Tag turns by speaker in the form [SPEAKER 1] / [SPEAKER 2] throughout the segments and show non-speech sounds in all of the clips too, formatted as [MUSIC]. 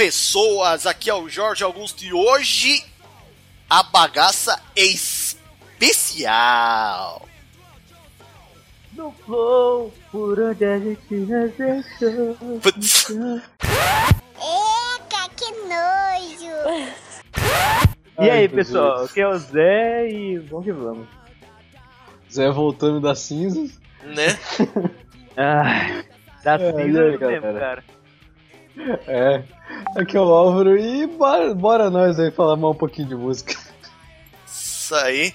[SPEAKER 1] pessoas, aqui é o Jorge Augusto e hoje a bagaça é especial.
[SPEAKER 2] No flow, por onde a gente nos deixou.
[SPEAKER 1] Putz. [LAUGHS]
[SPEAKER 3] Eca, que nojo!
[SPEAKER 2] E aí,
[SPEAKER 4] Ai,
[SPEAKER 2] pessoal, aqui é o Zé e vamos que vamos.
[SPEAKER 4] Zé voltando das cinzas.
[SPEAKER 1] Né? [LAUGHS]
[SPEAKER 2] Ai,
[SPEAKER 4] É,
[SPEAKER 2] cinza
[SPEAKER 4] e aí,
[SPEAKER 2] mesmo,
[SPEAKER 4] galera?
[SPEAKER 2] cara.
[SPEAKER 4] É. Aqui é o Álvaro e bora, bora nós aí falar mais um pouquinho de música.
[SPEAKER 1] Isso aí.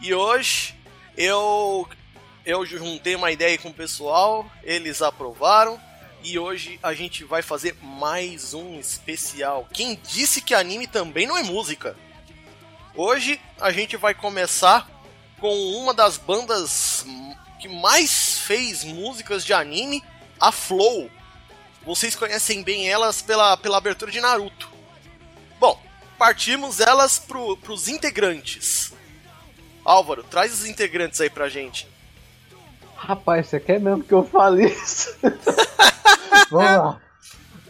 [SPEAKER 1] E hoje eu eu juntei uma ideia com o pessoal, eles aprovaram e hoje a gente vai fazer mais um especial. Quem disse que anime também não é música? Hoje a gente vai começar com uma das bandas que mais fez músicas de anime, a Flow. Vocês conhecem bem elas pela, pela abertura de Naruto. Bom, partimos elas pro, pros integrantes. Álvaro, traz os integrantes aí pra gente.
[SPEAKER 4] Rapaz, você quer mesmo que eu fale isso? [LAUGHS] Vamos lá.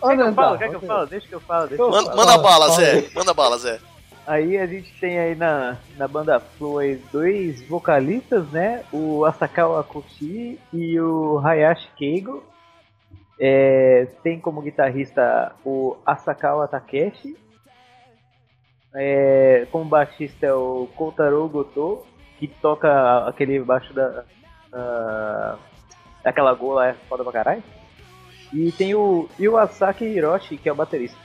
[SPEAKER 2] Quer que eu
[SPEAKER 4] Onde
[SPEAKER 2] falo? Quer que eu falo? Deixa que eu falo. Deixa eu
[SPEAKER 1] Manda,
[SPEAKER 2] falo.
[SPEAKER 1] manda
[SPEAKER 4] fala,
[SPEAKER 1] bala, Zé. Manda bala, Zé.
[SPEAKER 2] Aí a gente tem aí na, na banda Flow dois vocalistas, né? O Asakawa Koshi e o Hayashi Keigo. É, tem como guitarrista o Asakawa Takeshi. É, como baixista é o Kotaro Goto, que toca aquele baixo da. da daquela gola é foda pra caralho. E tem o Iwasaki Hiroshi, que é o baterista.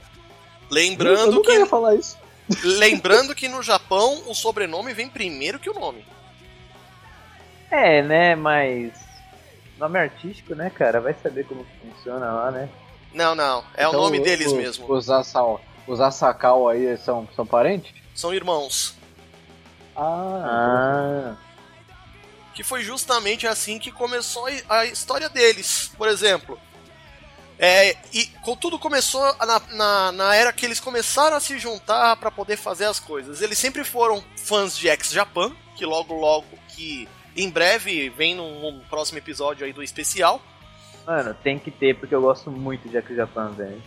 [SPEAKER 4] eu
[SPEAKER 1] Lembrando
[SPEAKER 4] nunca
[SPEAKER 1] que,
[SPEAKER 4] ia falar isso.
[SPEAKER 1] Lembrando que no Japão o sobrenome vem primeiro que o nome.
[SPEAKER 2] É, né, mas. Nome artístico, né, cara? Vai saber como que funciona lá, né?
[SPEAKER 1] Não, não. É o
[SPEAKER 4] Então,
[SPEAKER 1] nome deles
[SPEAKER 4] os-
[SPEAKER 1] mesmo.
[SPEAKER 4] Os, Asal, os Asakal aí são, são parentes?
[SPEAKER 1] São irmãos.
[SPEAKER 4] Ah,
[SPEAKER 2] Ah.
[SPEAKER 1] que foi justamente assim que começou a história deles. Por exemplo, é, e tudo começou na, na, na era que eles começaram a se juntar para poder fazer as coisas. Eles sempre foram fãs de X Japan, que logo logo que em breve vem num, num próximo episódio aí do especial.
[SPEAKER 2] Mano, tem que ter, porque eu gosto muito de X Japan, velho.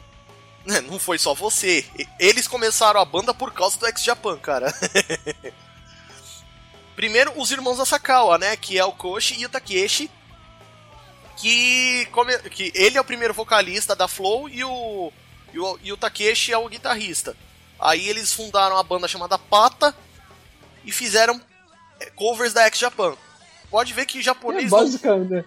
[SPEAKER 1] né, Não foi só você. Eles começaram a banda por causa do X Japan, cara. [LAUGHS] Primeiro, os irmãos Asakawa, né? Que é o Koshi e o Takeshi. Que, come- que ele é o primeiro vocalista da Flow e o, e o, e o Takeshi é o guitarrista. Aí eles fundaram a banda chamada Pata e fizeram é, covers da X Japan. Pode ver que
[SPEAKER 4] é
[SPEAKER 1] japonês. não-
[SPEAKER 4] basicamente, né?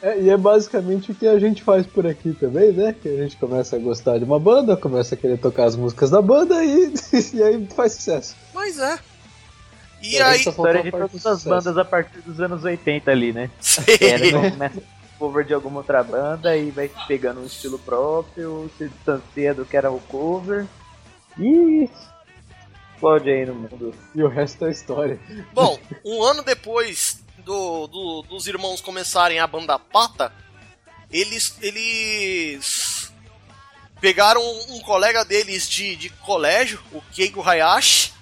[SPEAKER 4] É, e é basicamente o que a gente faz por aqui também, né? Que a gente começa a gostar de uma banda, começa a querer tocar as músicas da banda e, [LAUGHS] e aí faz sucesso.
[SPEAKER 1] Mas é. E
[SPEAKER 4] É,
[SPEAKER 1] aí.
[SPEAKER 4] faltou
[SPEAKER 2] História
[SPEAKER 4] a
[SPEAKER 2] de todas as bandas a partir dos anos 80 ali, né? [LAUGHS]
[SPEAKER 1] Sim.
[SPEAKER 2] Era começa cover de alguma outra banda e vai pegando um estilo próprio, se distancia do que era o cover. E explode aí no mundo.
[SPEAKER 4] E o resto é história.
[SPEAKER 1] Bom, um ano depois do, do- dos irmãos começarem a banda Pata, eles, eles pegaram um colega deles de, de colégio, o Keigo Hayashi,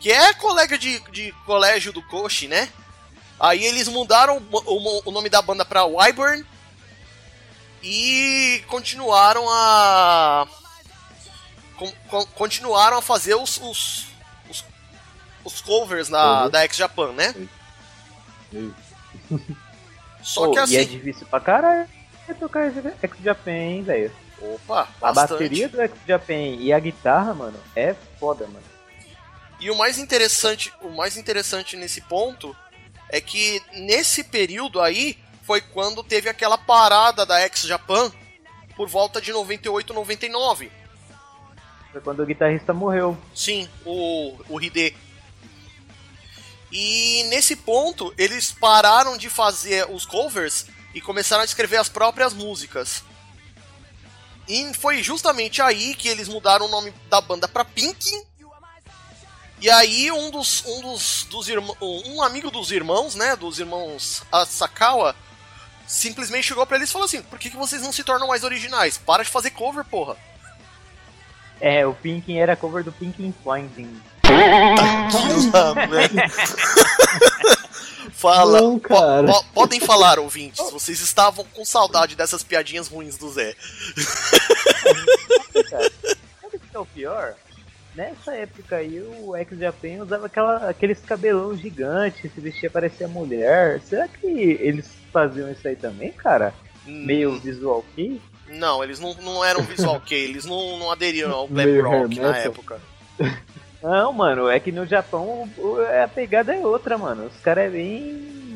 [SPEAKER 1] que é colega de, de colégio do Koshi, né? Aí eles mudaram o, nome da banda pra Wyburn e continuaram a con- con- continuaram a fazer os, os, os, os covers na,
[SPEAKER 4] Uhum.
[SPEAKER 1] da X Japan, né? [LAUGHS] Só
[SPEAKER 2] Pô,
[SPEAKER 1] que assim.
[SPEAKER 2] E é difícil pra caralho tocar X Japan, hein, velho.
[SPEAKER 1] Opa,
[SPEAKER 2] A
[SPEAKER 1] bastante.
[SPEAKER 2] bateria do X Japan e a guitarra, mano, é foda, mano.
[SPEAKER 1] E o mais interessante, o mais interessante nesse ponto é que nesse período aí foi quando teve aquela parada da X Japan por volta de 98, 99.
[SPEAKER 2] Foi quando o guitarrista morreu.
[SPEAKER 1] Sim, o, o Hide. E nesse ponto, eles pararam de fazer os covers e começaram a escrever as próprias músicas. E foi justamente aí que eles mudaram o nome da banda pra Pink. E aí um dos um dos, dos irmãos, um amigo dos irmãos, né, dos irmãos Asakawa, simplesmente chegou pra eles e falou assim: "Por que, que vocês não se tornam mais originais? Para de fazer cover, porra."
[SPEAKER 2] É, o Pinkin era cover do Pinkin Pointing. [LAUGHS] [LAUGHS]
[SPEAKER 1] Fala,
[SPEAKER 4] Não,
[SPEAKER 1] po- po- podem falar, ouvintes. Vocês estavam com saudade dessas piadinhas ruins do Zé.
[SPEAKER 2] Sabe o que é o pior? Nessa época aí o ex-Japan usava aquela, aqueles cabelão gigantes, se vestia parecia mulher. Será que eles faziam isso aí também, cara? Meio visual kei?
[SPEAKER 1] Não, eles não, não eram visual kei, eles não, não aderiam ao [LAUGHS]
[SPEAKER 4] Meio
[SPEAKER 1] rock na época.
[SPEAKER 2] Não, mano, é que no Japão a pegada é outra, mano. Os caras é bem.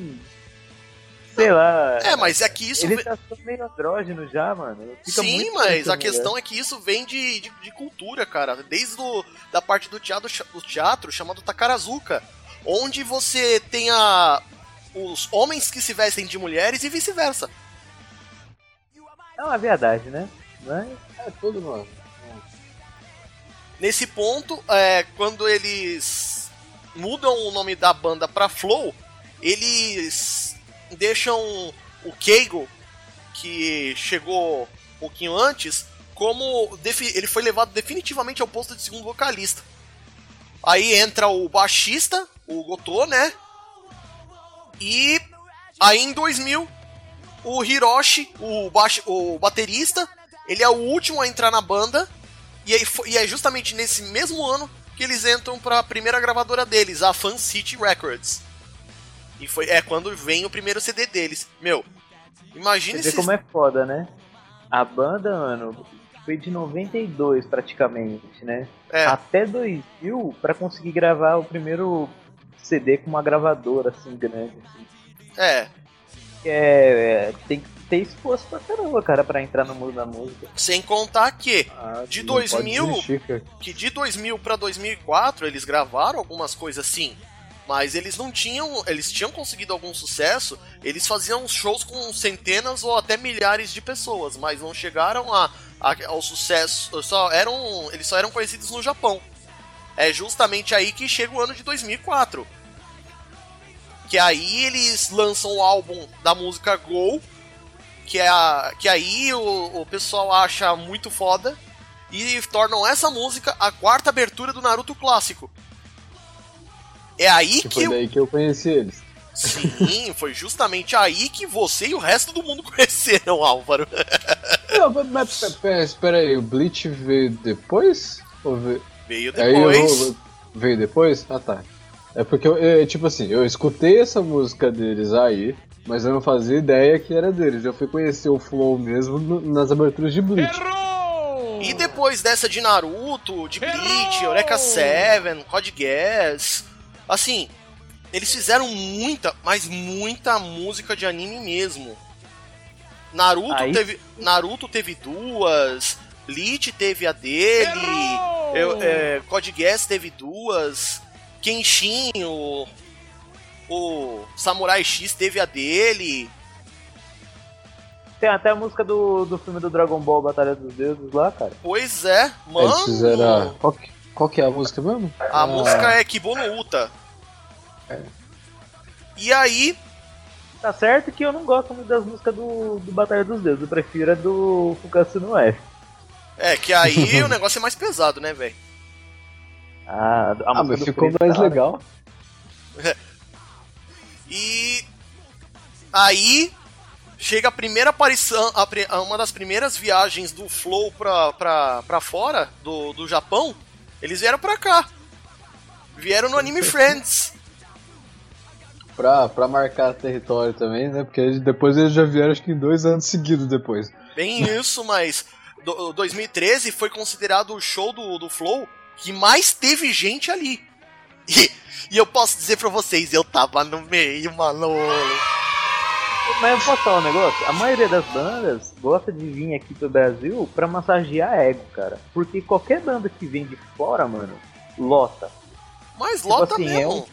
[SPEAKER 2] Sei lá.
[SPEAKER 1] É, mas é que isso.
[SPEAKER 2] Ele
[SPEAKER 1] ve-
[SPEAKER 2] tá meio andrógeno já, mano. Fica
[SPEAKER 1] Sim, mas a questão é que isso vem de, de, de cultura, cara. Desde do, da parte do teatro, do teatro chamado Takarazuka, onde você tem a, os homens que se vestem de mulheres e vice-versa.
[SPEAKER 2] É uma verdade, né? Mas
[SPEAKER 4] É tudo, mano.
[SPEAKER 1] Nesse ponto, é, quando eles mudam o nome da banda pra Flow, eles deixam o Keigo, que chegou um pouquinho antes, como ele foi levado definitivamente ao posto de segundo vocalista. Aí entra o baixista, o Gotô, né? E aí em 2000, o Hiroshi, o, baix- o baterista, ele é o último a entrar na banda. E, aí, e é justamente nesse mesmo ano que eles entram para a primeira gravadora deles, a Fan City Records. E foi, é quando vem o primeiro CD deles. Meu, imagina
[SPEAKER 2] você vê como é foda, né? A banda, mano, foi de 92 praticamente, né?
[SPEAKER 1] É,
[SPEAKER 2] Até 2000 pra conseguir gravar o primeiro CD com uma gravadora assim grande. Assim.
[SPEAKER 1] é,
[SPEAKER 2] É, é, tem que ter esforço pra caramba, cara, pra entrar no mundo da música.
[SPEAKER 1] sem contar que
[SPEAKER 4] Ah,
[SPEAKER 1] De
[SPEAKER 4] não pode
[SPEAKER 1] 2000?
[SPEAKER 4] desistir,
[SPEAKER 1] que de 2000 para 2004 eles gravaram algumas coisas sim, mas eles não tinham, eles tinham conseguido algum sucesso, eles faziam shows com centenas ou até milhares de pessoas, mas não chegaram a, a- ao sucesso, só eram, eles só eram conhecidos no Japão. É justamente aí que chega o ano de 2004. Que aí eles lançam o álbum da música Go, que é a, que aí o, o pessoal acha muito foda e tornam essa música a quarta abertura do Naruto clássico. É aí
[SPEAKER 4] Que
[SPEAKER 1] que
[SPEAKER 4] foi
[SPEAKER 1] eu-
[SPEAKER 4] daí que eu conheci eles.
[SPEAKER 1] Sim, foi justamente aí que você e o resto do mundo [LAUGHS] conheceram, Álvaro.
[SPEAKER 4] Não, mas, mas pe- pe- espera aí, o Bleach veio depois? Ou veio...
[SPEAKER 1] Veio
[SPEAKER 4] Aí eu
[SPEAKER 1] depois.
[SPEAKER 4] vou- veio depois? Ah tá. É porque, eu, é, tipo assim, eu escutei essa música deles aí, mas eu não fazia ideia que era deles. Eu fui conhecer o Flow mesmo no- nas aberturas de Bleach.
[SPEAKER 1] E depois dessa de Naruto, de Bleach, Eureka 7, Code Geass, assim, eles fizeram muita, mas muita música de anime mesmo. Naruto
[SPEAKER 2] Aí-
[SPEAKER 1] teve, Naruto teve duas, Bleach teve a dele, eu, é, Code Geass teve duas, Kenshin, o, o Samurai X teve a dele.
[SPEAKER 2] Tem até a música do, do filme do Dragon Ball Batalha dos Deuses lá, cara.
[SPEAKER 1] Pois é, mano.
[SPEAKER 4] Eles fizeram. a- Qual que, qual que é a música mesmo?
[SPEAKER 1] A
[SPEAKER 4] Ah,
[SPEAKER 1] música é Kibo no Uta. E aí,
[SPEAKER 2] Tá certo que eu não gosto muito das músicas do, do Batalha dos Deuses, eu prefiro a do Fukatsu no F.
[SPEAKER 1] é que aí [LAUGHS] o negócio é mais pesado, né, velho?
[SPEAKER 2] Ah, a
[SPEAKER 4] Ah, mas
[SPEAKER 2] do
[SPEAKER 4] ficou mais
[SPEAKER 2] tá-
[SPEAKER 4] legal. [LAUGHS]
[SPEAKER 1] E aí chega a primeira aparição, a- uma das primeiras viagens do Flow pra, pra, pra fora do, do Japão. Eles vieram pra cá. Vieram no Anime [LAUGHS] Friends.
[SPEAKER 4] Pra, pra marcar território também, né? Porque depois eles já vieram, acho que em dois anos seguidos depois.
[SPEAKER 1] Bem isso, mas do- 2013 foi considerado o show do, do Flow que mais teve gente ali. E, e eu posso dizer pra vocês, eu tava no meio, mano.
[SPEAKER 2] Mas eu posso falar um negócio? A maioria das bandas gosta de vir aqui pro Brasil pra massagear ego, cara. Porque qualquer banda que vem de fora, mano, lota.
[SPEAKER 1] Mas lota
[SPEAKER 2] assim, é
[SPEAKER 1] mesmo.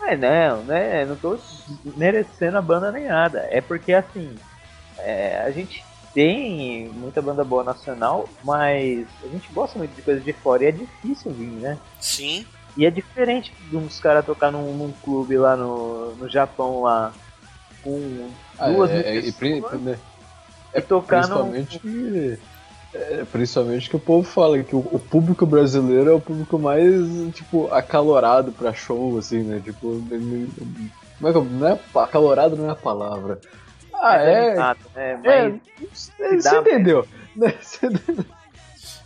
[SPEAKER 2] Mas não, né? Não tô merecendo a banda nem nada. É porque assim, é, a gente tem muita banda boa nacional, mas a gente gosta muito de coisa de fora e é difícil vir, né?
[SPEAKER 1] Sim.
[SPEAKER 2] E é diferente de uns caras tocar num, num clube lá no, no Japão lá com
[SPEAKER 4] Ah,
[SPEAKER 2] duas
[SPEAKER 4] é,
[SPEAKER 2] mil
[SPEAKER 4] é, e
[SPEAKER 2] pessoas
[SPEAKER 4] né,
[SPEAKER 2] e tocar num,
[SPEAKER 4] principalmente. É, principalmente que o povo fala que o, o, público brasileiro é o público mais, tipo, acalorado pra show, assim, né? Tipo, como é que não é acalorado não é a palavra. Ah, é. é, é, você entendeu.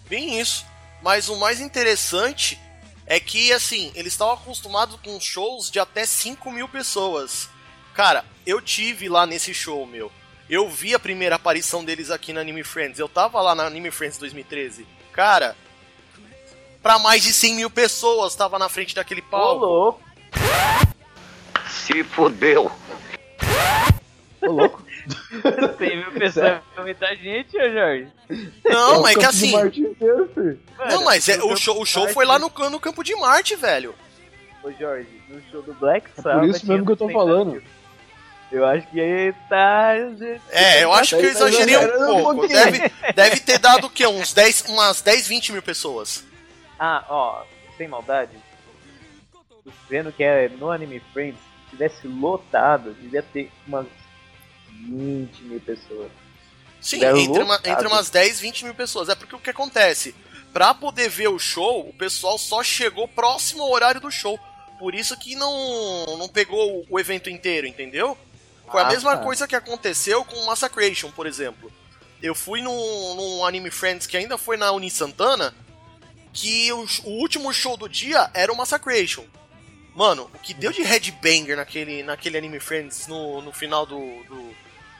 [SPEAKER 1] Bem isso. Mas o mais interessante é que, assim, eles estavam acostumados com shows de até 5 mil pessoas. Cara, eu tive lá nesse show, meu. Eu vi a primeira aparição deles aqui na Anime Friends. Eu tava lá na Anime Friends 2013. Cara, pra mais de 100 mil pessoas tava na frente daquele palco.
[SPEAKER 2] Ô, louco.
[SPEAKER 3] Se fodeu.
[SPEAKER 2] Ô, louco. 100 mil pessoas é muita gente, ô Jorge.
[SPEAKER 1] Não, mas é que assim. Inteiro, não, mas é, o show, o show foi lá no, no campo de Marte, velho.
[SPEAKER 2] Ô Jorge, no show do Black Sabbath.
[SPEAKER 4] Por isso mesmo que eu tô falando.
[SPEAKER 2] Eu acho que aí tá.
[SPEAKER 1] É, eu acho que eu exagerei um pouco. Deve, deve ter dado o quê? Uns 10, umas 10, 20 mil pessoas.
[SPEAKER 2] Ah, ó, sem maldade. Vendo que é no Anime Friends, se tivesse lotado, devia ter umas 20 mil pessoas.
[SPEAKER 1] Sim, entre, uma, entre umas 10, 20 mil pessoas. É porque o que acontece? Pra poder ver o show, o pessoal só chegou próximo ao horário do show. Por isso que não, não pegou o evento inteiro, entendeu? Foi a ah, mesma tá. coisa que aconteceu com Massacration, por exemplo. Eu fui num, num Anime Friends que ainda foi na Uni Santana, que o, o, último show do dia era o Massacration. Mano, o que deu de headbanger naquele, naquele Anime Friends no, no final do, do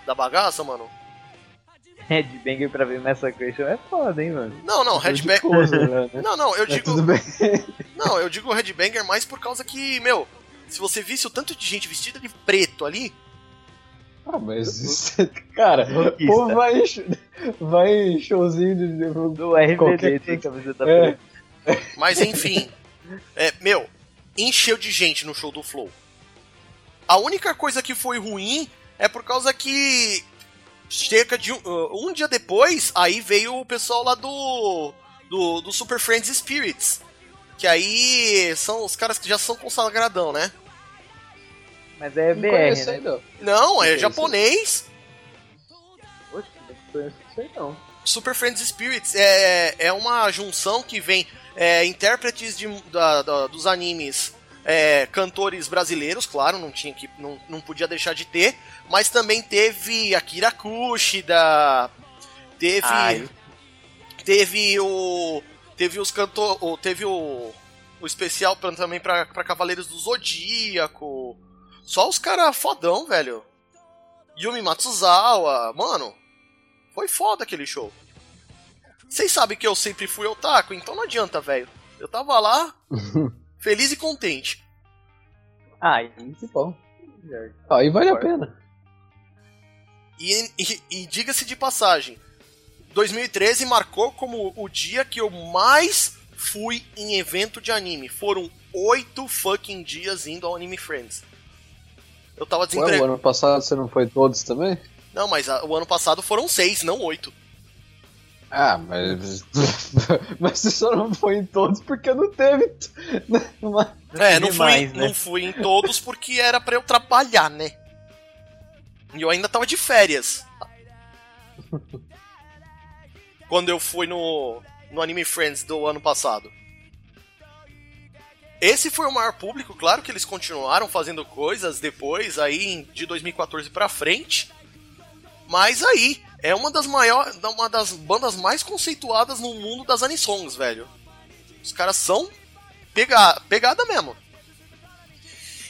[SPEAKER 1] da bagaça, mano.
[SPEAKER 2] Headbanger pra ver Massacration é foda, hein, mano.
[SPEAKER 1] Não, não, Headbanger. Né? [LAUGHS] não, não, eu digo. [LAUGHS] não, eu digo Headbanger mais por causa que, meu, se você visse o tanto de gente vestida de preto ali,
[SPEAKER 4] ah, mas isso, [LAUGHS] cara, pô, vai, vai showzinho de,
[SPEAKER 2] do RBD tem camiseta é.
[SPEAKER 1] Mas enfim, é, meu, encheu de gente no show do Flow. A única coisa que foi ruim é por causa que cerca de um, uh, um dia depois, aí veio o pessoal lá do, do, do Super Friends Spirits. Que aí são os caras que já são consagradão, né?
[SPEAKER 2] Mas é BR, né?
[SPEAKER 1] Não, não é japonês.
[SPEAKER 2] Poxa, não conheço isso aí não.
[SPEAKER 1] Super Friends Spirits é, é uma junção que vem é, intérpretes de, da, da, dos animes, é, cantores brasileiros, claro, não tinha que não, não podia deixar de ter, mas também teve Akira Kushida, teve Ai. teve o teve os cantor, teve o o especial pra, também para Cavaleiros do Zodíaco. Só os caras fodão, velho. Yumi Matsuzawa, mano. Foi foda aquele show. Vocês sabem que eu sempre fui otaku, então não adianta, velho. Eu tava lá, [LAUGHS] feliz e contente.
[SPEAKER 2] Ah, que bom.
[SPEAKER 4] Aí vale a pena.
[SPEAKER 1] E, e, e diga-se de passagem, 2013 marcou como o dia que eu mais fui em evento de anime. Foram oito fucking dias indo ao Anime Friends. Eu tava desempregado.
[SPEAKER 4] o ano passado você não foi todos também?
[SPEAKER 1] Não, mas a, o ano passado foram seis, não oito.
[SPEAKER 4] Ah, mas. [LAUGHS] mas você só não foi em todos porque não teve.
[SPEAKER 1] Uma... É, não fui, mais, né? não fui em todos porque era para eu trabalhar, né? E eu ainda tava de férias. [LAUGHS] Quando eu fui no, no Anime Friends do ano passado. Esse foi o maior público, claro que eles continuaram fazendo coisas depois, aí de 2014 para frente. Mas aí, é uma das maiores, uma das bandas mais conceituadas no mundo das anisongs, velho. Os caras são pega, pegada mesmo.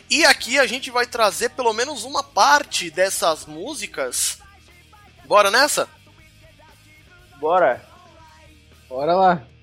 [SPEAKER 1] E aqui a gente vai trazer pelo menos uma parte dessas músicas. Bora nessa?
[SPEAKER 2] Bora.
[SPEAKER 4] Bora lá.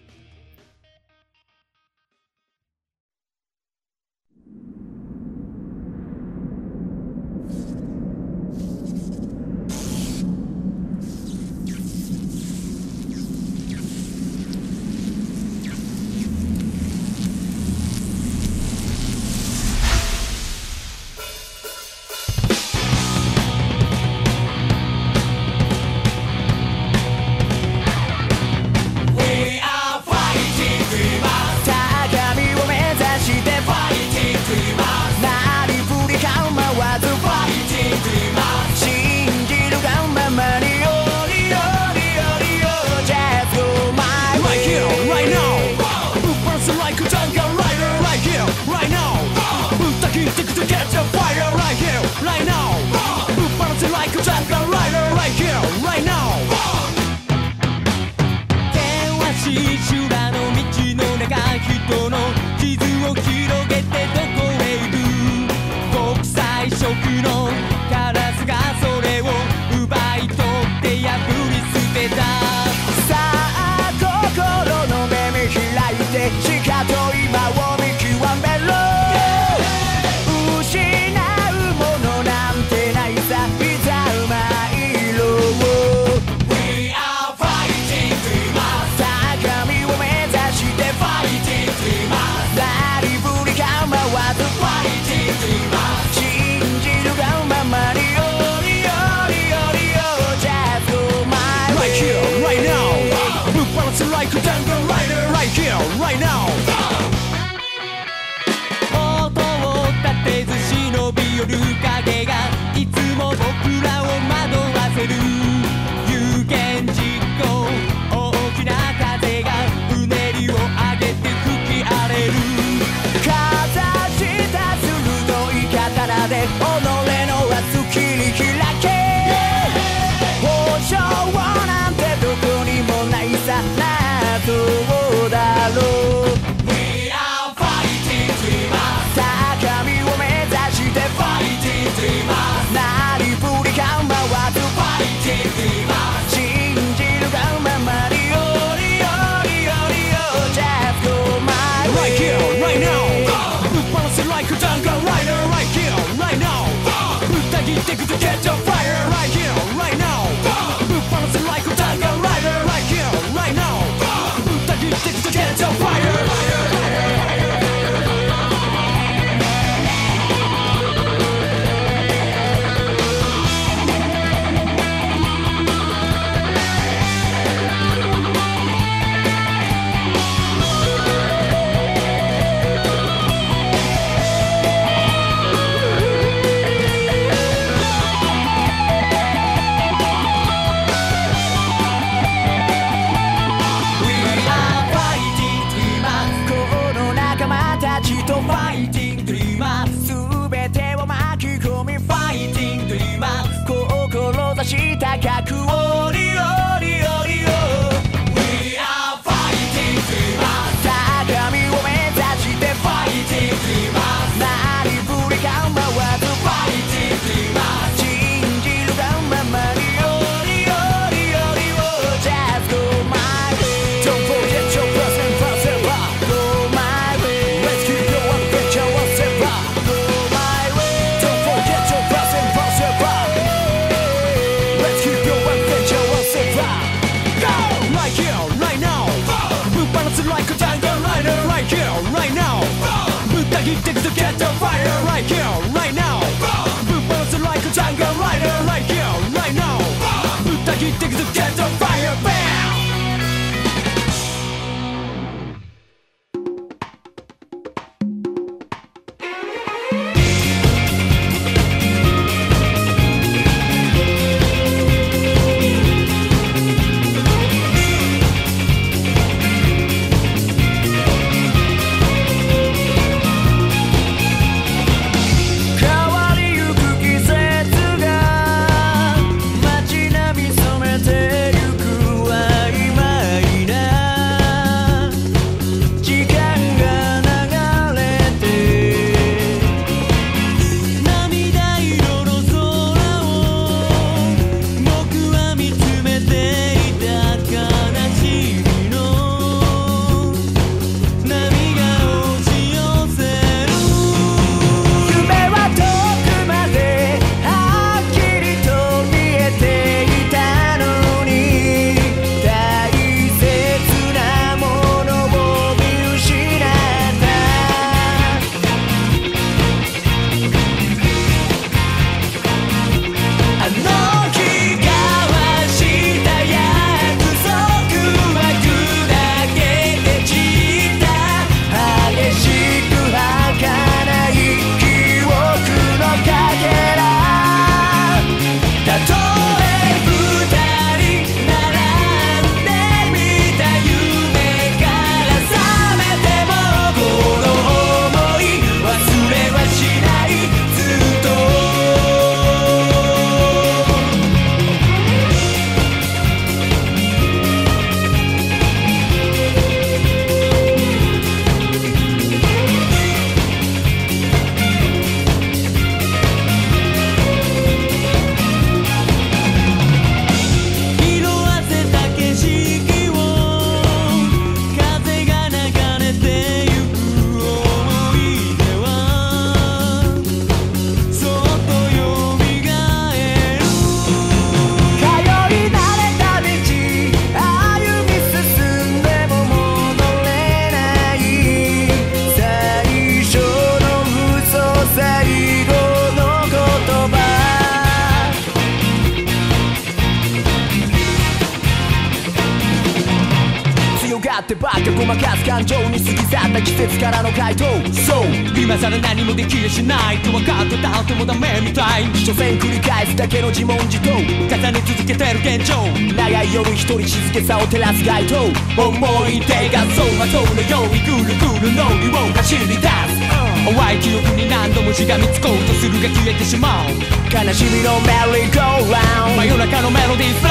[SPEAKER 5] 悲しみのメリーゴーラウンド
[SPEAKER 6] 真夜中のメロディー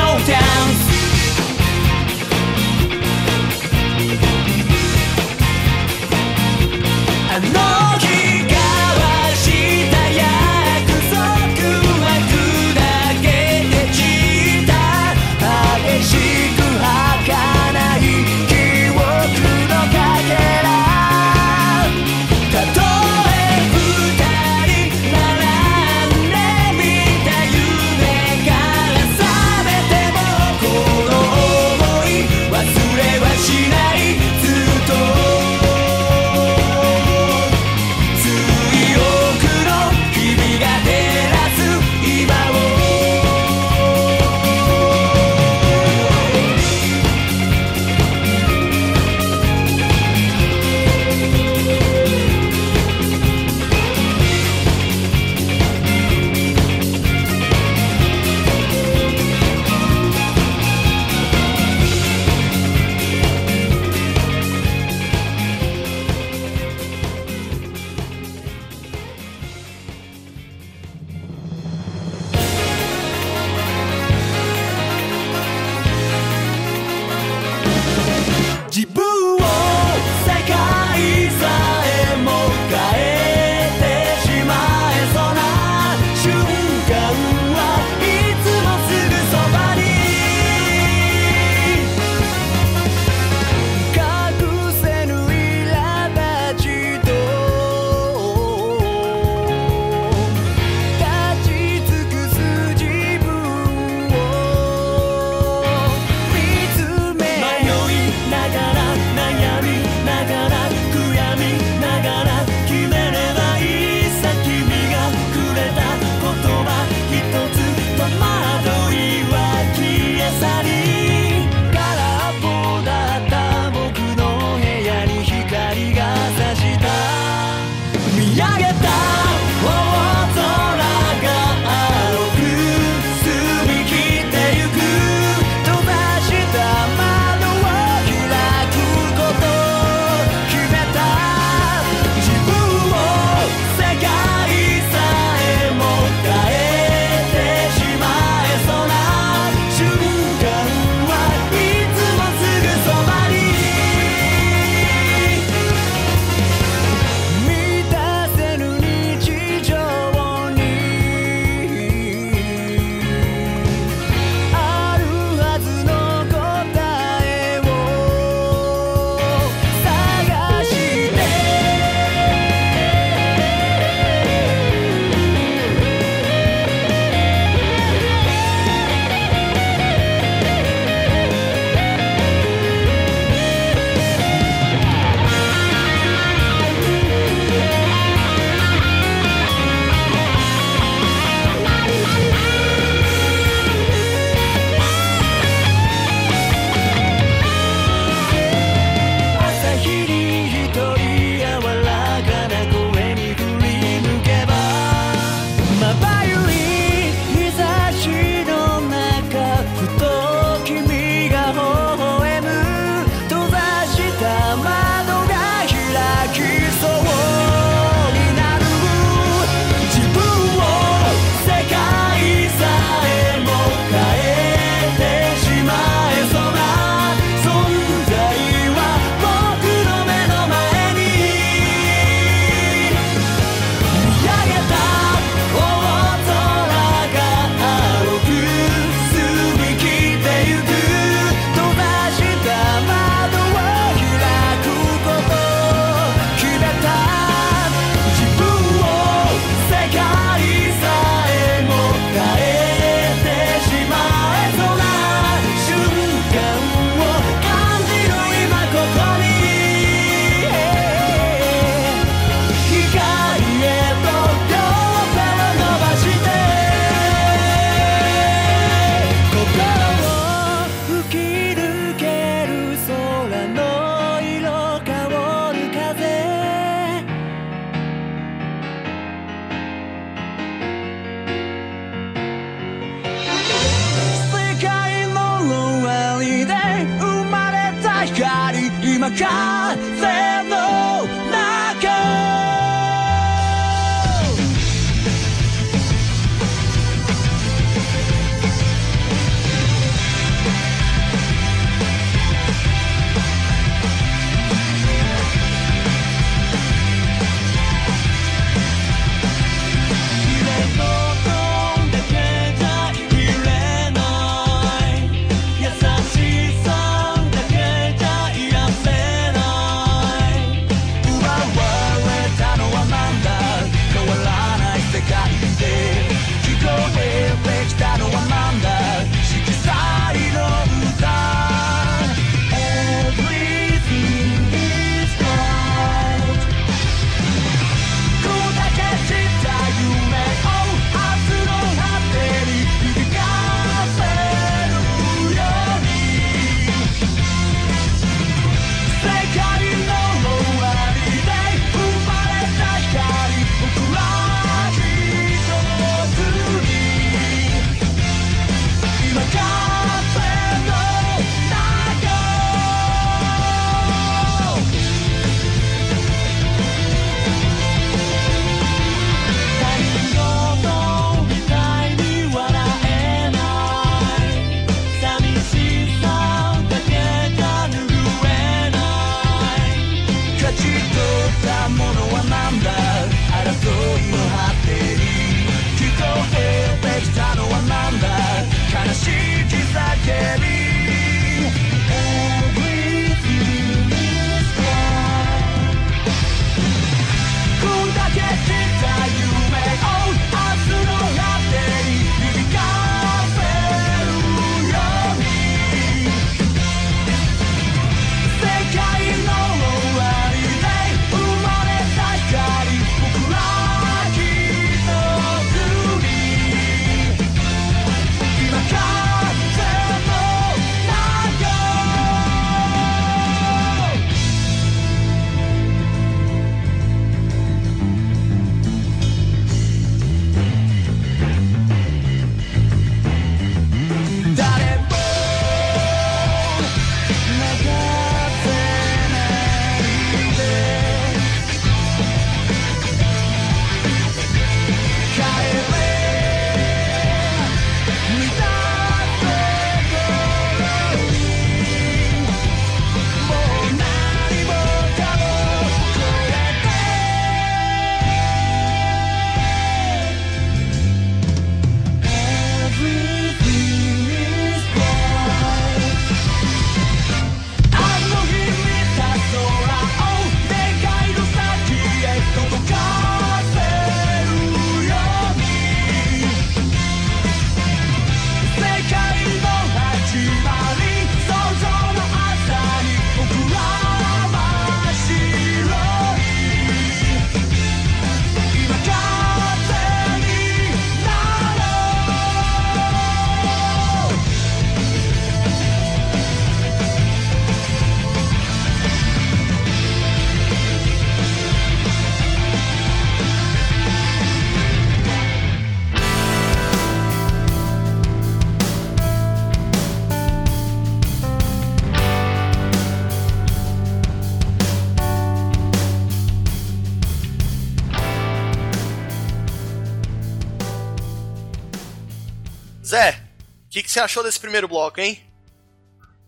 [SPEAKER 1] que, que você achou desse primeiro bloco, hein?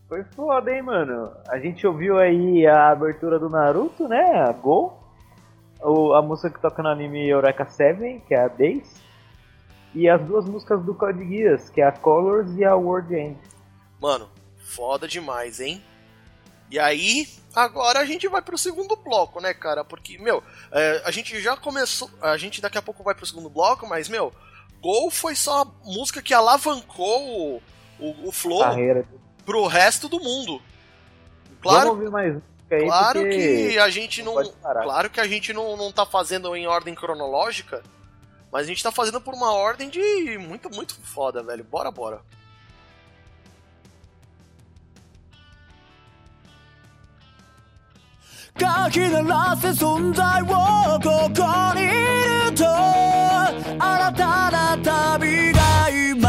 [SPEAKER 2] Foi foda, hein, mano? A gente ouviu aí a abertura do Naruto, né? A Gol. O, a música que toca no anime Eureka 7, que é a Days. E as duas músicas do Code Geass, que é a Colors e a World End.
[SPEAKER 1] Mano, foda demais, hein? E aí, agora a gente vai pro segundo bloco, né, cara? Porque, meu, é, a gente já começou. A gente daqui a pouco vai pro segundo bloco, mas, meu, Gol foi só a música que alavancou o, o, o flow
[SPEAKER 2] Carreira.
[SPEAKER 1] pro resto do mundo. Claro, claro que a gente não.
[SPEAKER 2] parar.
[SPEAKER 1] Claro que a gente não, não tá fazendo em ordem cronológica, mas a gente tá fazendo por uma ordem de muito, muito foda, velho. Bora, bora.
[SPEAKER 6] かき鳴らせ存在をここにいると新たな旅が今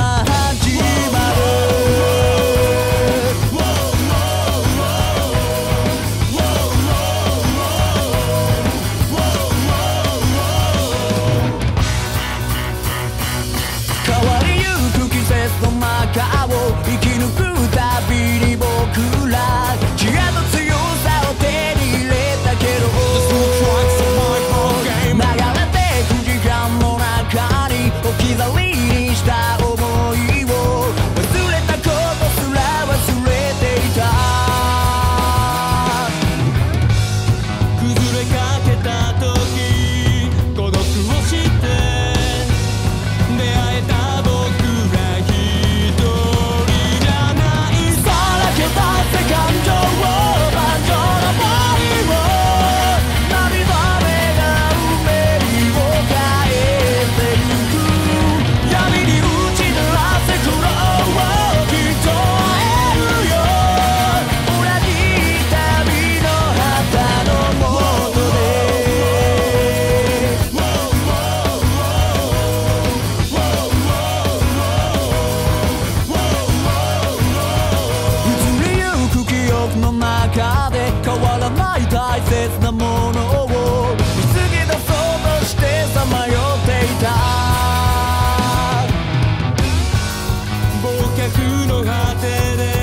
[SPEAKER 6] 客の果てで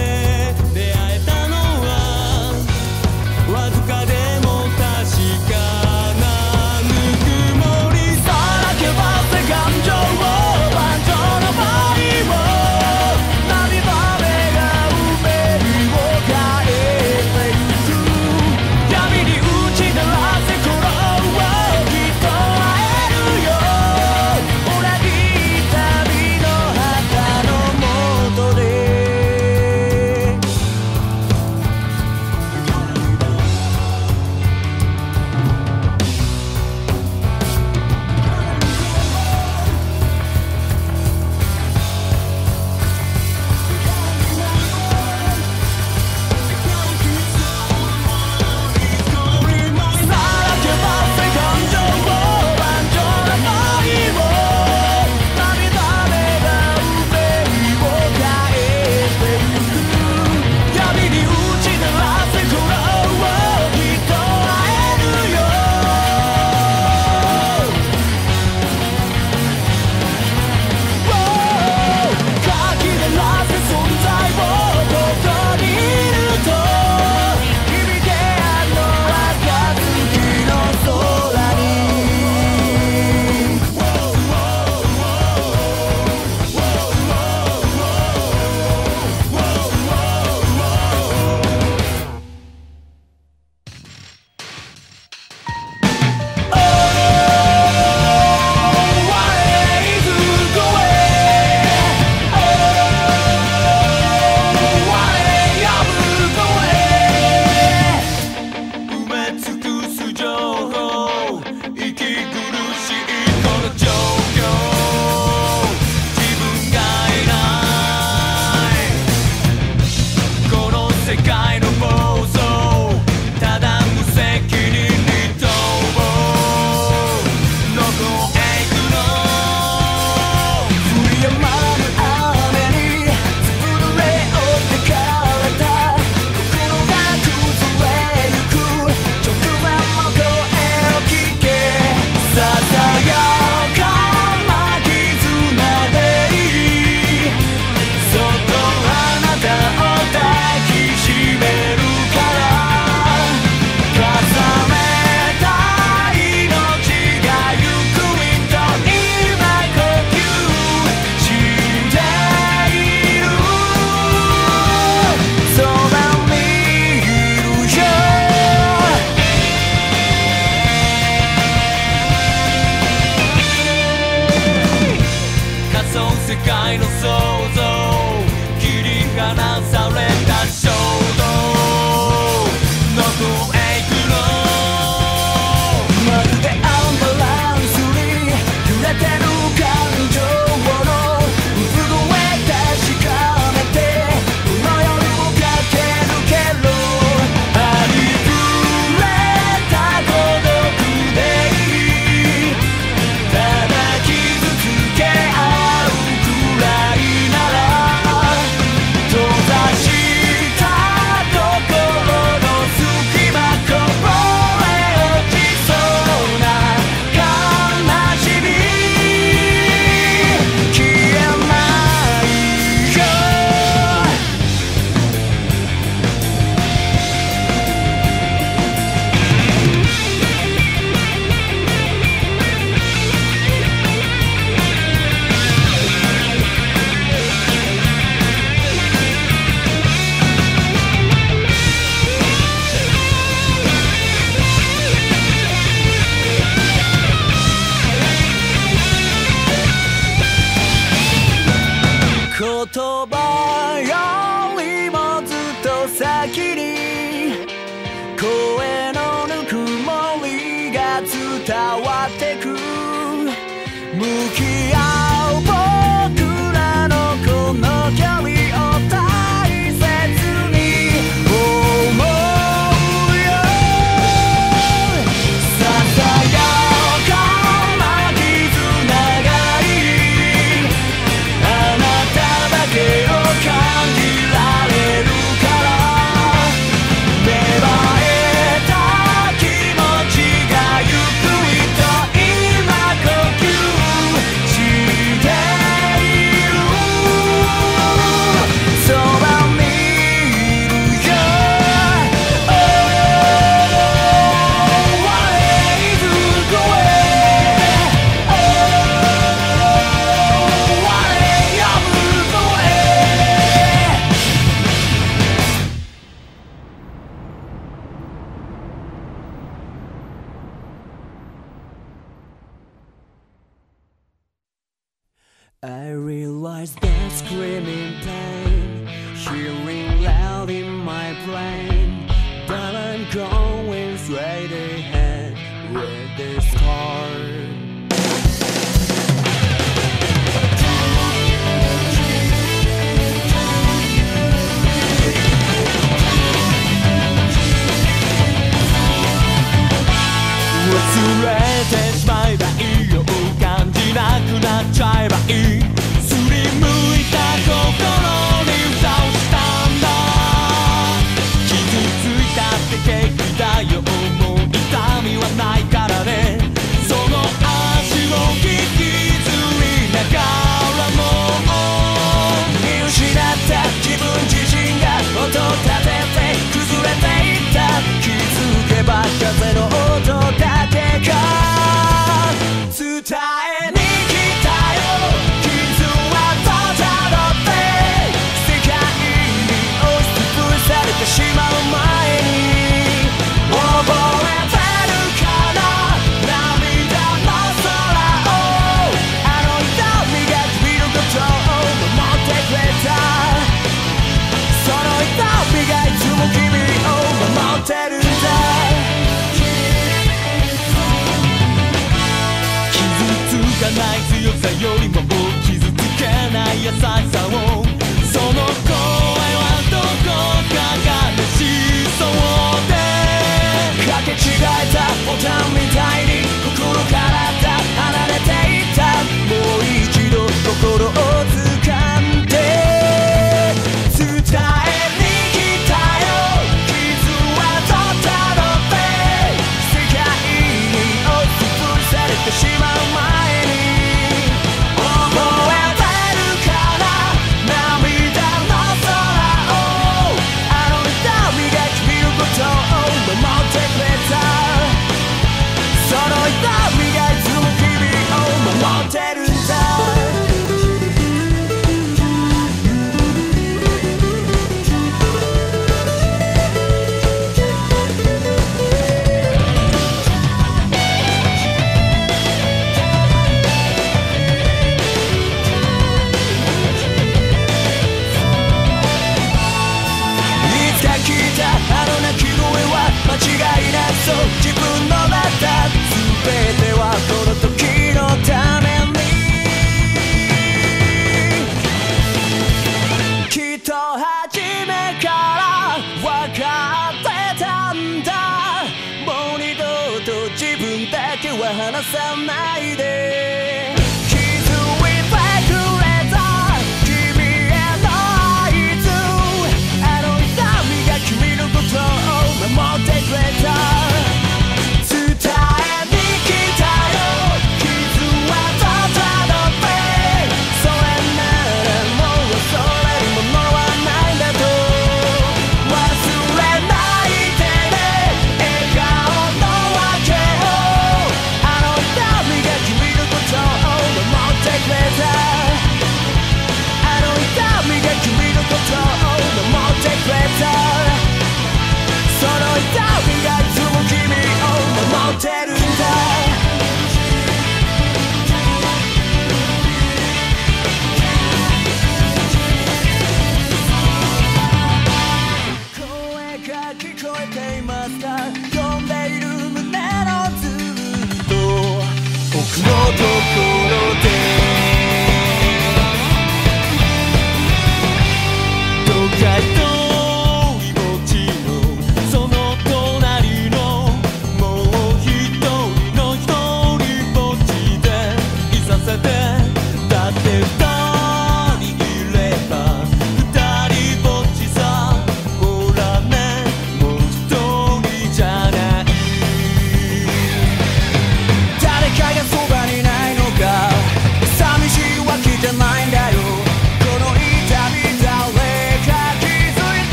[SPEAKER 6] 向き合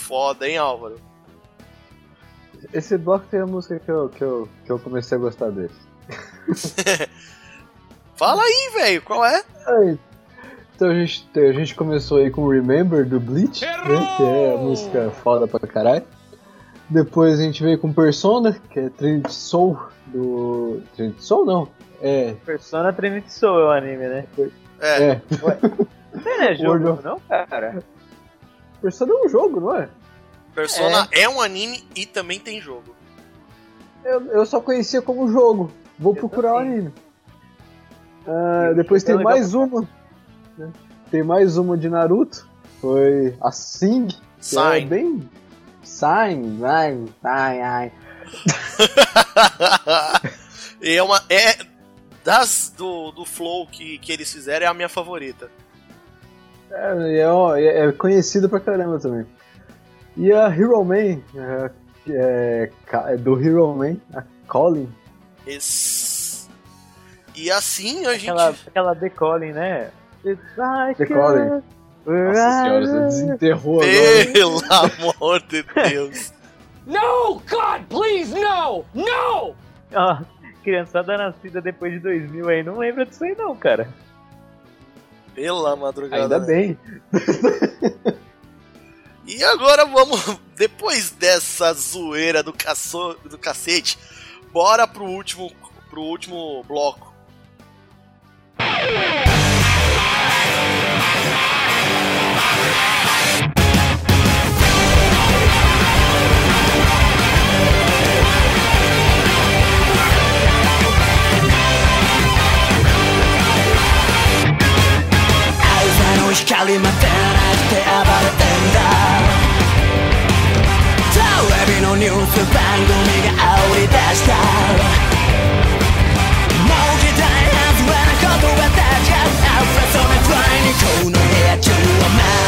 [SPEAKER 1] foda, hein, Álvaro?
[SPEAKER 4] Esse bloco tem a música que eu, que eu, que eu comecei a gostar dele. [LAUGHS]
[SPEAKER 1] Fala aí, velho, qual é?
[SPEAKER 4] Aí, Então a gente, a gente começou aí com Remember do Bleach, né? Que é a música foda pra caralho. Depois a gente veio com Persona, que é Trinity Soul do. Trinity Soul não. É.
[SPEAKER 2] Persona Trinity Soul é o anime, né?
[SPEAKER 1] É,
[SPEAKER 4] É.
[SPEAKER 2] Não é [LAUGHS] jogo,
[SPEAKER 4] World
[SPEAKER 2] não, cara?
[SPEAKER 4] Persona é um jogo, não é?
[SPEAKER 1] Persona é. um anime e também tem jogo.
[SPEAKER 4] Eu, eu só conhecia como jogo. Vou
[SPEAKER 2] Eu
[SPEAKER 4] procurar o
[SPEAKER 2] também.
[SPEAKER 4] anime. Ah, depois tem
[SPEAKER 2] legal
[SPEAKER 4] mais uma. né? Tem mais uma de Naruto. Foi a Sing. Que é
[SPEAKER 1] Sign.
[SPEAKER 4] bem. Sign, vai, vai, ai.
[SPEAKER 1] e é uma. É. Das do, do Flow que, que eles fizeram, é a minha favorita.
[SPEAKER 4] É, é, é, é conhecida pra caramba também. E a Hero Man, é, é, é do Hero Man, a Colin.
[SPEAKER 1] Esse- E assim a gente.
[SPEAKER 2] Aquela, aquela decolling, né? It's like
[SPEAKER 4] Decolling.
[SPEAKER 2] a-
[SPEAKER 4] Nossa senhora, você desenterrou agora.
[SPEAKER 1] Pelo [LAUGHS] amor de Deus.
[SPEAKER 5] No! God, please, no! No!
[SPEAKER 2] Ó, criançada nascida depois de 2000 aí não lembra disso aí não, cara.
[SPEAKER 1] Pela madrugada.
[SPEAKER 4] Ainda
[SPEAKER 1] né?
[SPEAKER 4] bem.
[SPEAKER 1] E agora vamos, [LAUGHS] depois dessa zoeira do, caço, do cacete, bora pro último, pro último bloco.
[SPEAKER 6] 光待てなくて暴れてんだ。テレビのニュース番組が煽り出した。もう期待外れなことは確かに溢れそうなくらいにこの部屋中は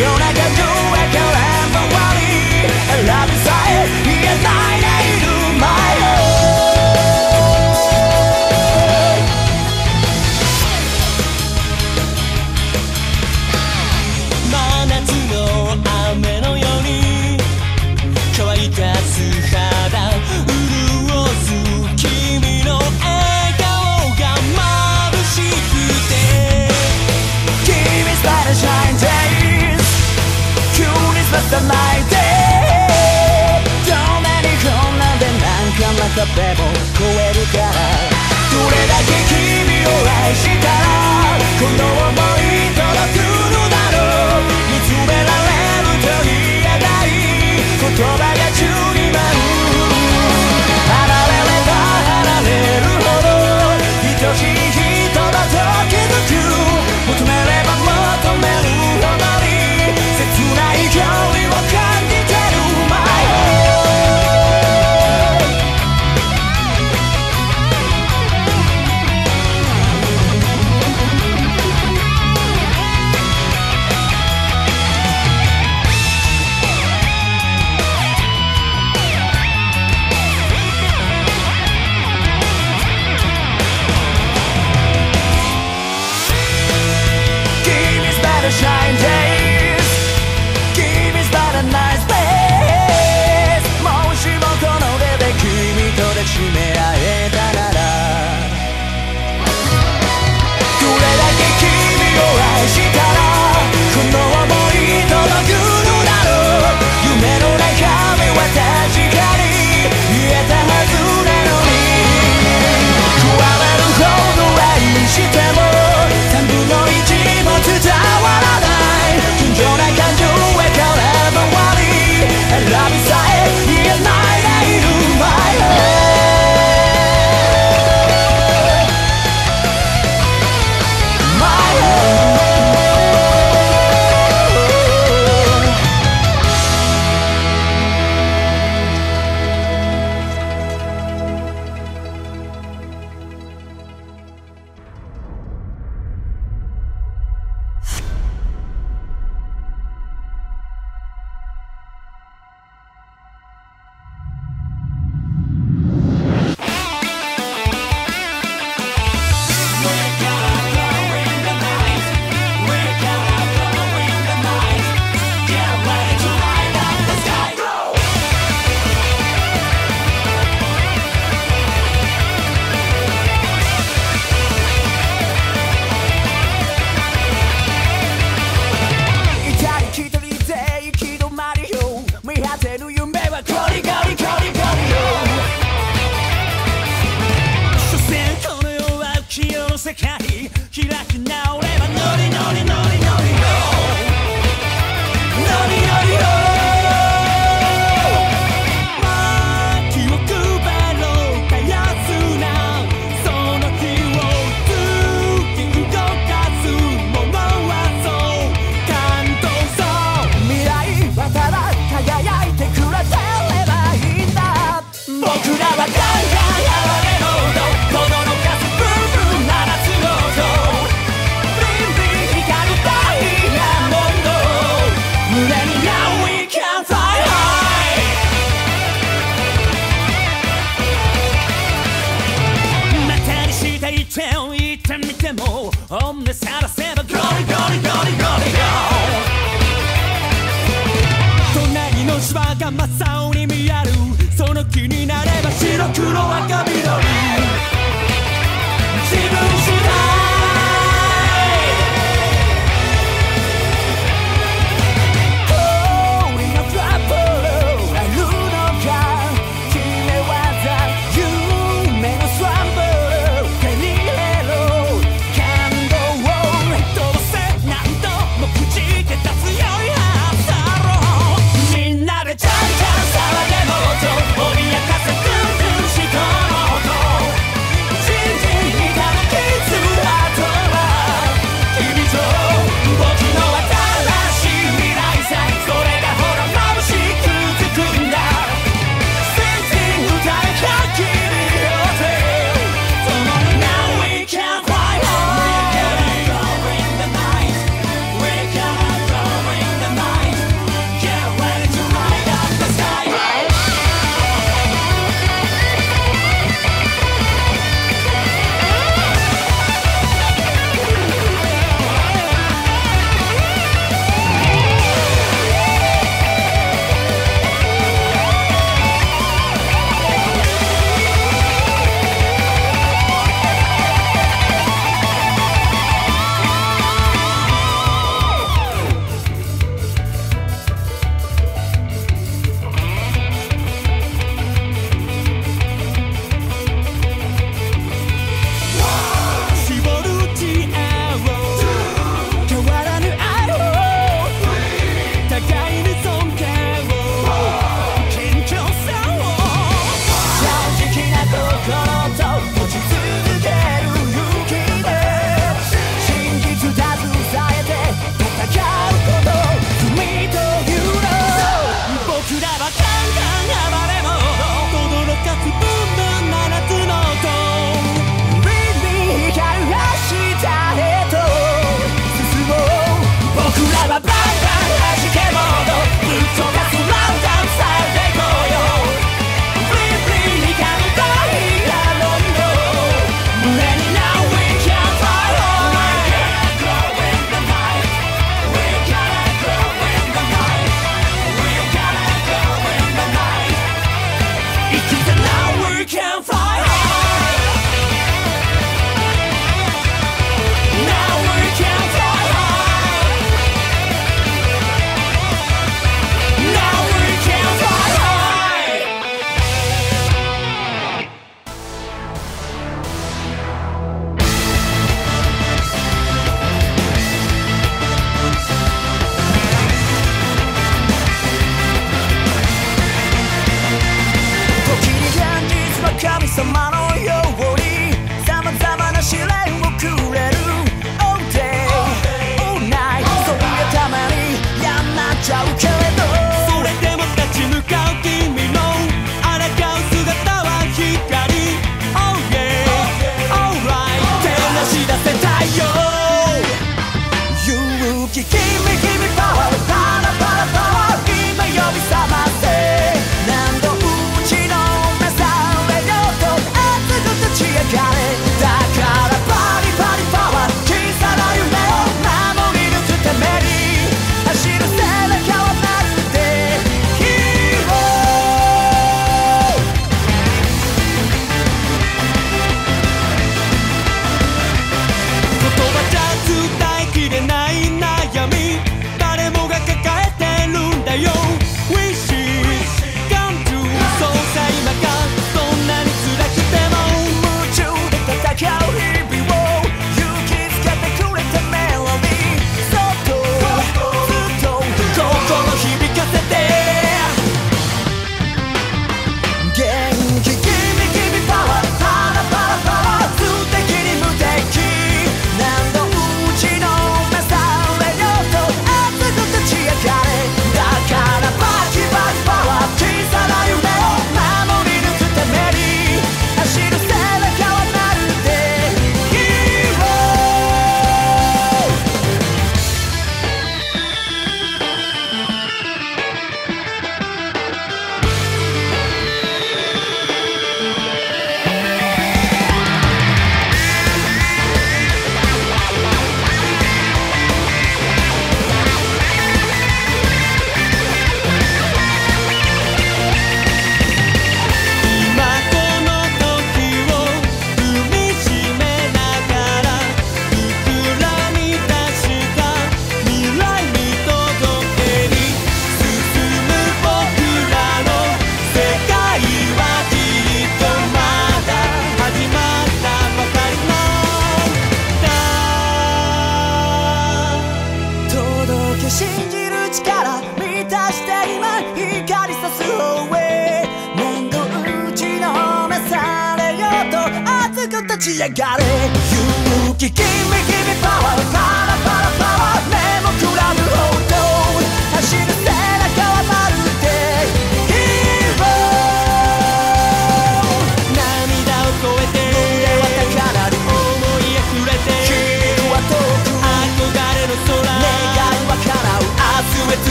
[SPEAKER 6] que 壁も超えるからどれだけ君を愛したらこの想い届くのだろう見つめられると言えない言葉
[SPEAKER 5] It keeps an hour can fly.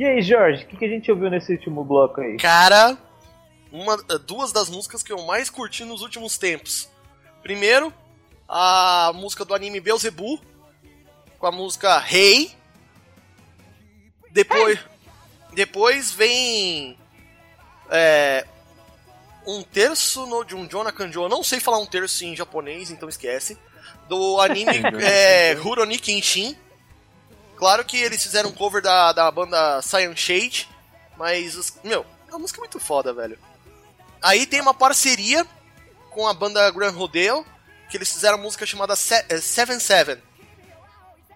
[SPEAKER 2] E aí, Jorge, o que, que a gente ouviu nesse último bloco aí?
[SPEAKER 1] Cara, uma, duas das músicas que eu mais curti nos últimos tempos. Primeiro, a música do anime Beelzebub, com a música Hey. Depois, depois vem é, um terço no- de um Jonah Kanjo. Eu não sei falar um terço em japonês, então esquece. Do anime [LAUGHS] é, Rurouni Kenshin. Claro que eles fizeram um cover da, da banda Cyan Shade, mas, os- meu, a música é muito foda, velho. Aí tem uma parceria com a banda Grand Rodeo, que eles fizeram uma música chamada Se- eh, Seven Seven.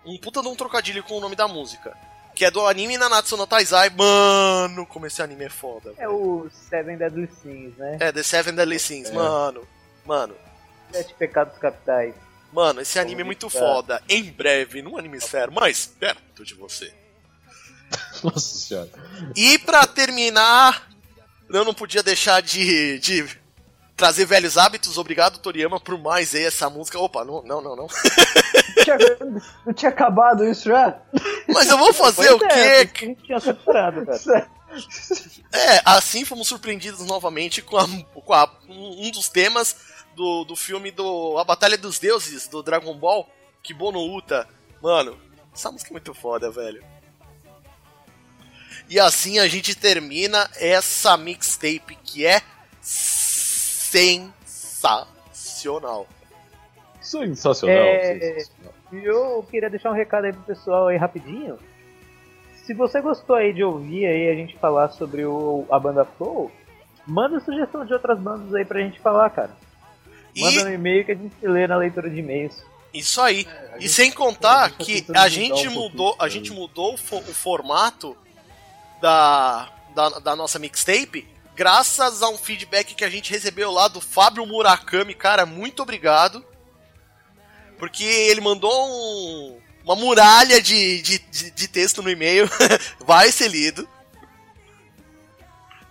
[SPEAKER 1] Um puta de um trocadilho com o nome da música. Que é do anime Nanatsu no Taizai. Mano, como esse anime é foda.
[SPEAKER 2] É o Seven Deadly Sins, né?
[SPEAKER 1] É, The Seven Deadly Sins. Mano, mano.
[SPEAKER 2] Sete Pecados Capitais.
[SPEAKER 1] Mano, esse anime é muito foda. Em breve, num animesfera mais perto de você. [LAUGHS]
[SPEAKER 4] Nossa senhora.
[SPEAKER 1] E pra terminar, eu não podia deixar de, de trazer velhos hábitos. Obrigado, Toriyama, por mais aí essa música. Opa, não, não, não. não.
[SPEAKER 2] Não tinha, [LAUGHS] não tinha acabado isso já?
[SPEAKER 1] Mas eu vou fazer o
[SPEAKER 2] é,
[SPEAKER 1] quê?
[SPEAKER 2] a gente tinha separado, cara. [LAUGHS]
[SPEAKER 1] É, assim fomos surpreendidos novamente com, a- com a- um dos temas do, do filme do A Batalha dos Deuses, do Dragon Ball, Kibono Uta. Mano, essa música é muito foda, velho. E assim a gente termina essa mixtape que é sensacional.
[SPEAKER 4] Sensacional.
[SPEAKER 2] É,
[SPEAKER 4] sensacional.
[SPEAKER 2] E eu queria deixar um recado aí pro pessoal aí rapidinho. Se você gostou aí de ouvir aí a gente falar sobre o, a banda Flow, manda sugestão de outras bandas aí pra gente falar, cara. Manda
[SPEAKER 1] E
[SPEAKER 2] no e-mail que a gente lê na leitura de e-mails.
[SPEAKER 1] isso aí.
[SPEAKER 4] É,
[SPEAKER 1] E sem contar que a gente
[SPEAKER 2] um
[SPEAKER 1] mudou, a gente mudou o, fo- o formato da, da, da nossa mixtape graças a um feedback que a gente recebeu lá do Fábio Murakami, cara, muito obrigado. Porque ele mandou um- uma muralha de, de, de, de texto no e-mail, [LAUGHS] vai ser lido.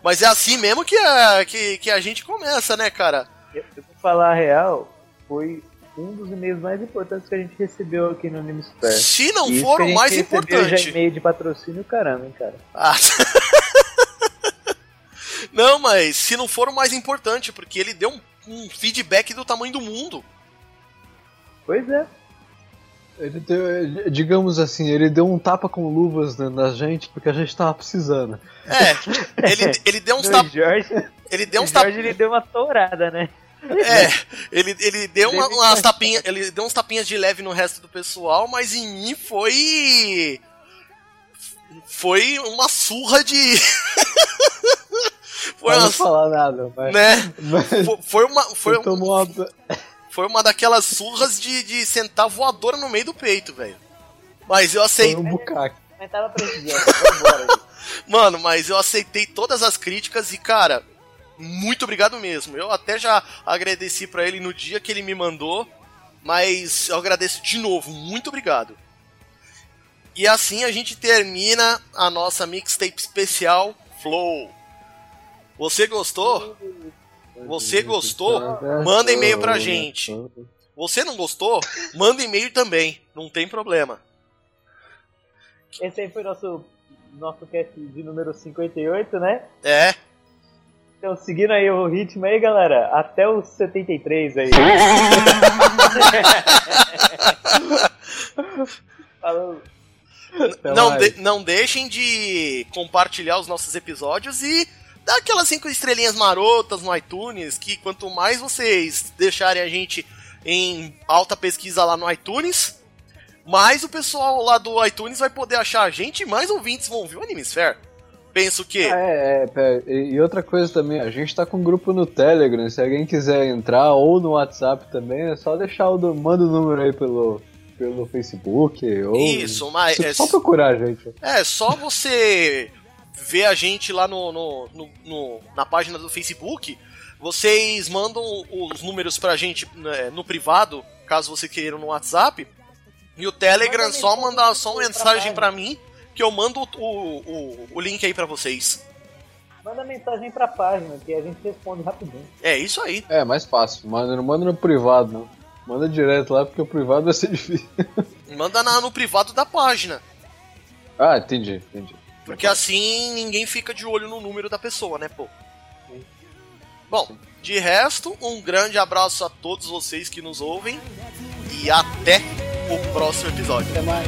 [SPEAKER 1] Mas é assim mesmo que a, que, que a gente começa, né, cara?
[SPEAKER 2] Eu, eu falar a real, foi um dos e-mails mais importantes que a gente recebeu aqui no Animesphere.
[SPEAKER 1] Se não
[SPEAKER 2] Isso
[SPEAKER 1] for o mais importante.
[SPEAKER 2] Já e-mail de patrocínio, caramba, hein, cara.
[SPEAKER 1] Ah. [LAUGHS] não, mas se não for o mais importante, porque ele deu um, um feedback do tamanho do mundo.
[SPEAKER 2] Pois é.
[SPEAKER 4] Ele deu, digamos assim, ele deu um tapa com luvas na, na gente porque a gente tava precisando.
[SPEAKER 1] É, ele, ele deu uns [LAUGHS]
[SPEAKER 2] O
[SPEAKER 1] tap,
[SPEAKER 2] Jorge,
[SPEAKER 1] ele deu
[SPEAKER 2] o
[SPEAKER 1] uns tap,
[SPEAKER 2] Jorge ele deu uma tourada, né?
[SPEAKER 1] É, ele, ele deu uma- umas tapinhas, ele deu uns tapinhas de leve no resto do pessoal, mas em mim foi foi uma surra de [LAUGHS] foi
[SPEAKER 4] Não
[SPEAKER 1] uma,
[SPEAKER 4] vou falar nada, mas.
[SPEAKER 1] né?
[SPEAKER 4] mas
[SPEAKER 1] Fo- Foi uma foi,
[SPEAKER 4] uma.
[SPEAKER 1] foi uma daquelas surras de, de sentar voadora no meio do peito, velho. Mas eu aceitei.
[SPEAKER 4] um.
[SPEAKER 2] Mas tava precisando, embora. [LAUGHS]
[SPEAKER 1] Mano, mas eu aceitei todas as críticas e, cara, muito obrigado mesmo. Eu até já agradeci pra ele no dia que ele me mandou, mas eu agradeço de novo, muito obrigado. E assim a gente termina a nossa mixtape especial Flow. Você gostou? Você gostou? Manda e-mail pra gente. Você não gostou? Manda e-mail também. Não tem problema.
[SPEAKER 2] Esse aí foi nosso, nosso cast de número 58, né?
[SPEAKER 1] É.
[SPEAKER 2] Então, seguindo aí o ritmo aí, galera, até os 73 aí. [LAUGHS] Falou.
[SPEAKER 4] Até
[SPEAKER 1] Não, de- não deixem de compartilhar os nossos episódios e dar aquelas cinco estrelinhas marotas no iTunes, que quanto mais vocês deixarem a gente em alta pesquisa lá no iTunes, mais o pessoal lá do iTunes vai poder achar a gente e mais ouvintes vão ouvir o Animesphere. Penso que...
[SPEAKER 4] Ah, é, é, pera, e e outra coisa também, a gente tá com um grupo no Telegram, se alguém quiser entrar, ou no WhatsApp também, é só deixar o, do- manda o número aí pelo, pelo Facebook, ou...
[SPEAKER 1] Isso, mas
[SPEAKER 4] É
[SPEAKER 1] é,
[SPEAKER 4] só procurar, gente.
[SPEAKER 1] é só você ver a gente lá no, no- no- no- na página do Facebook. Vocês mandam os números pra gente né, no privado, caso você queira no WhatsApp. E o Telegram só mandar só uma mensagem pra mim que eu mando o, o, o link aí pra vocês.
[SPEAKER 2] Manda mensagem pra página que a gente responde rapidinho.
[SPEAKER 1] É isso aí.
[SPEAKER 4] É, mais fácil, manda, não manda no privado, não. Manda direto lá, porque o privado vai ser [LAUGHS] difícil.
[SPEAKER 1] Manda na- no privado da página.
[SPEAKER 4] ah, entendi, entendi.
[SPEAKER 1] Porque assim ninguém fica de olho no número da pessoa, né, pô? Bom, de resto, um grande abraço a todos vocês que nos ouvem e até o próximo episódio.
[SPEAKER 4] Até mais.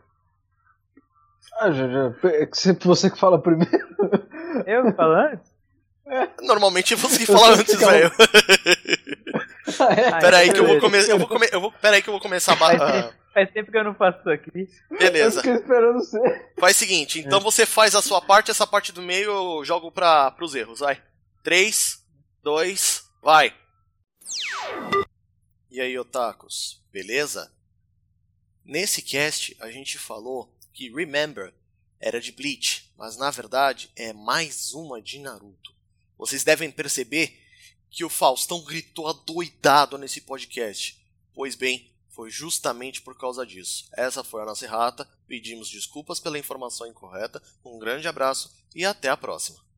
[SPEAKER 4] Ah, é que você- você que fala primeiro.
[SPEAKER 2] Eu que falo antes?
[SPEAKER 1] Normalmente você que fala antes, velho. [LAUGHS]
[SPEAKER 2] Ah,
[SPEAKER 1] Pera aí que eu vou começar. Eu vou come... eu vou... Pera aí que eu vou começar a. ba-
[SPEAKER 2] Faz,
[SPEAKER 1] ah,
[SPEAKER 2] tempo, faz tempo que eu não faço isso aqui.
[SPEAKER 4] Eu
[SPEAKER 1] Beleza.
[SPEAKER 4] fiquei esperando você.
[SPEAKER 1] Faz o seguinte, então você faz a sua parte, essa parte do meio eu jogo pra, pros erros, vai. 3, 2, vai. E aí, otakus, beleza? Nesse cast a gente falou que Remember era de Bleach, mas na verdade é mais uma de Naruto. Vocês devem perceber que o Faustão gritou adoidado nesse podcast. Pois bem, foi justamente por causa disso. Essa foi a nossa errata. Pedimos desculpas pela informação incorreta. Um grande abraço e até a próxima.